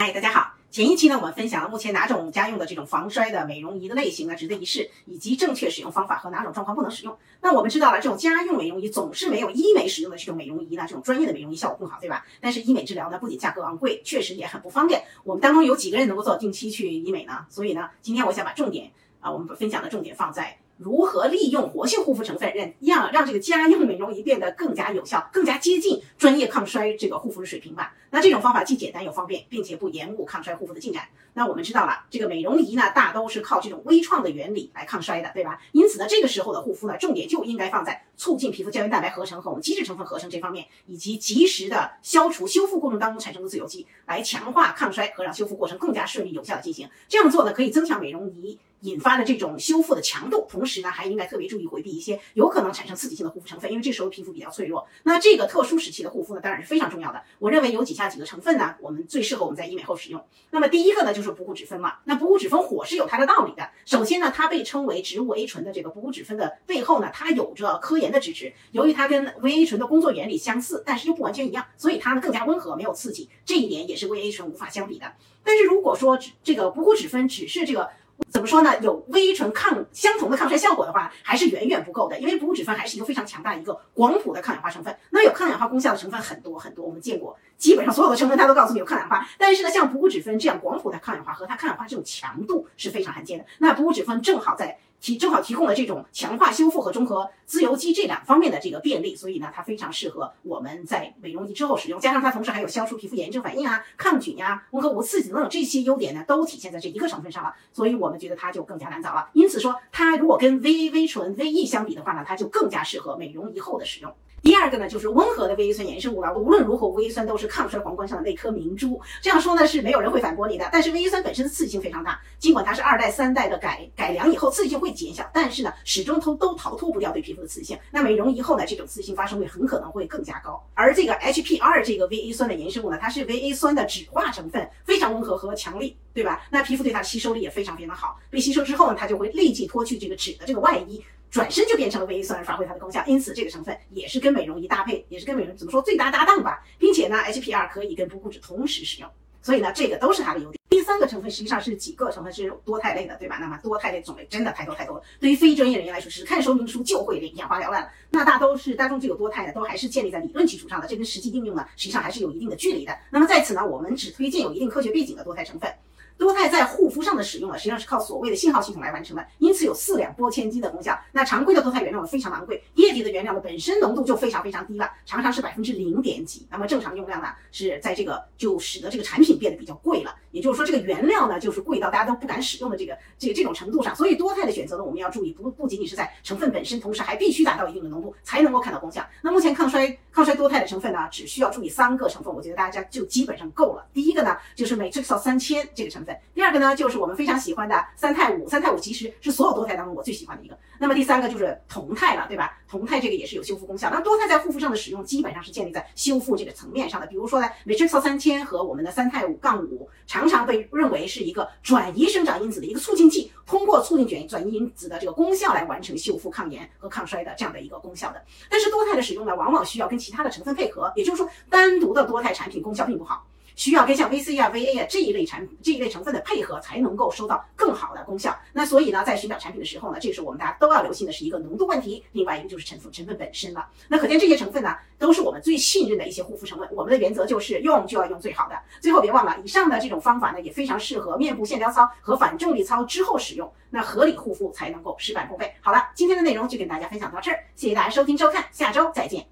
嗨，大家好。前一期呢，我们分享了目前哪种家用的这种防衰的美容仪的类型呢，值得一试，以及正确使用方法和哪种状况不能使用。那我们知道了，这种家用美容仪总是没有医美使用的这种美容仪呢，这种专业的美容仪效果更好，对吧？但是医美治疗呢，不仅价格昂贵，确实也很不方便。我们当中有几个人能够做定期去医美呢？所以呢，今天我想把重点啊，我们分享的重点放在。如何利用活性护肤成分，让让让这个家用美容仪变得更加有效，更加接近专业抗衰这个护肤的水平吧？那这种方法既简单又方便，并且不延误抗衰护肤的进展。那我们知道了，这个美容仪呢，大都是靠这种微创的原理来抗衰的，对吧？因此呢，这个时候的护肤呢，重点就应该放在促进皮肤胶原蛋白合成和我们基质成分合成这方面，以及及时的消除修复过程当中产生的自由基，来强化抗衰和让修复过程更加顺利有效的进行。这样做呢，可以增强美容仪。引发的这种修复的强度，同时呢，还应该特别注意回避一些有可能产生刺激性的护肤成分，因为这时候皮肤比较脆弱。那这个特殊时期的护肤呢，当然是非常重要的。我认为有几以下几个成分呢，我们最适合我们在医美后使用。那么第一个呢，就是补骨脂酚嘛。那补骨脂酚火是有它的道理的。首先呢，它被称为植物 A 醇的这个补骨脂酚的背后呢，它有着科研的支持。由于它跟 VA 醇的工作原理相似，但是又不完全一样，所以它呢更加温和，没有刺激。这一点也是 VA 醇无法相比的。但是如果说这个补骨脂酚只是这个。怎么说呢？有微纯抗相同的抗衰效果的话，还是远远不够的。因为补骨脂酚还是一个非常强大的一个广谱的抗氧化成分。那有抗氧化功效的成分很多很多，我们见过，基本上所有的成分它都告诉你有抗氧化。但是呢，像补骨脂酚这样广谱的抗氧化和它抗氧化这种强度是非常罕见的。那补骨脂酚正好在。提正好提供了这种强化修复和中和自由基这两方面的这个便利，所以呢，它非常适合我们在美容仪之后使用。加上它同时还有消除皮肤炎症反应啊、抗菌呀、温和无刺激等等这些优点呢，都体现在这一个成分上了。所以我们觉得它就更加难找了。因此说，它如果跟 VA 微醇 VE 相比的话呢，它就更加适合美容仪后的使用。第二个呢，就是温和的 VA 酸衍生物了。无论如何，VA 酸都是抗衰皇冠上的那颗明珠。这样说呢，是没有人会反驳你的。但是 VA 酸本身的刺激性非常大，尽管它是二代、三代的改改良以后，刺激性会减小，但是呢，始终都都逃脱不掉对皮肤的刺激性。那美容以后呢，这种刺激性发生率很可能会更加高。而这个 HPR 这个 VA 酸的衍生物呢，它是 VA 酸的酯化成分，非常温和和强力，对吧？那皮肤对它的吸收力也非常非常好。被吸收之后呢，它就会立即脱去这个酯的这个外衣。转身就变成了维 a 酸，发挥它的功效，因此这个成分也是跟美容仪搭配，也是跟美容怎么说最搭搭档吧，并且呢，HPR 可以跟补骨脂同时使用，所以呢，这个都是它的优点。第三个成分实际上是几个成分是多肽类的，对吧？那么多肽类种类真的太多太多了，对于非专业人员来说，只看说明书就会眼花缭乱了。那大都是大众具有多肽的，都还是建立在理论基础上的，这跟实际应用呢，实际上还是有一定的距离的。那么在此呢，我们只推荐有一定科学背景的多肽成分。多肽在护肤上的使用呢，实际上是靠所谓的信号系统来完成的，因此有四两拨千斤的功效。那常规的多肽原料呢非常昂贵，液体的原料呢本身浓度就非常非常低了，常常是百分之零点几。那么正常用量呢是在这个就使得这个产品变得比较贵了。也就是说这个原料呢就是贵到大家都不敢使用的这个这这种程度上。所以多肽的选择呢我们要注意，不不仅仅是在成分本身，同时还必须达到一定的浓度才能够看到功效。那目前抗衰抗衰多肽的成分呢只需要注意三个成分，我觉得大家就基本上够了。第一个呢就是 Matrixol 三千这个成分，第二个呢就是我们非常喜欢的三肽五，三肽五其实是所有多肽当中我最喜欢的一个。那么第三个就是酮肽了，对吧？酮肽这个也是有修复功效。那多肽在护肤上的使用基本上是建立在修复这个层面上的。比如说呢，Matrixol 三千和我们的三肽五杠五产，常常被认为是一个转移生长因子的一个促进剂，通过促进转移转移因子的这个功效来完成修复、抗炎和抗衰的这样的一个功效的。但是多肽的使用呢，往往需要跟其他的成分配合，也就是说，单独的多肽产品功效并不好。需要跟像 VC 啊、VA 啊这一类产品这一类成分的配合，才能够收到更好的功效。那所以呢，在寻找产品的时候呢，这是我们大家都要留心的是一个浓度问题，另外一个就是成分成分本身了。那可见这些成分呢，都是我们最信任的一些护肤成分。我们的原则就是用就要用最好的。最后别忘了，以上的这种方法呢，也非常适合面部线条操和反重力操之后使用。那合理护肤才能够事半功倍。好了，今天的内容就跟大家分享到这儿，谢谢大家收听收看，下周再见。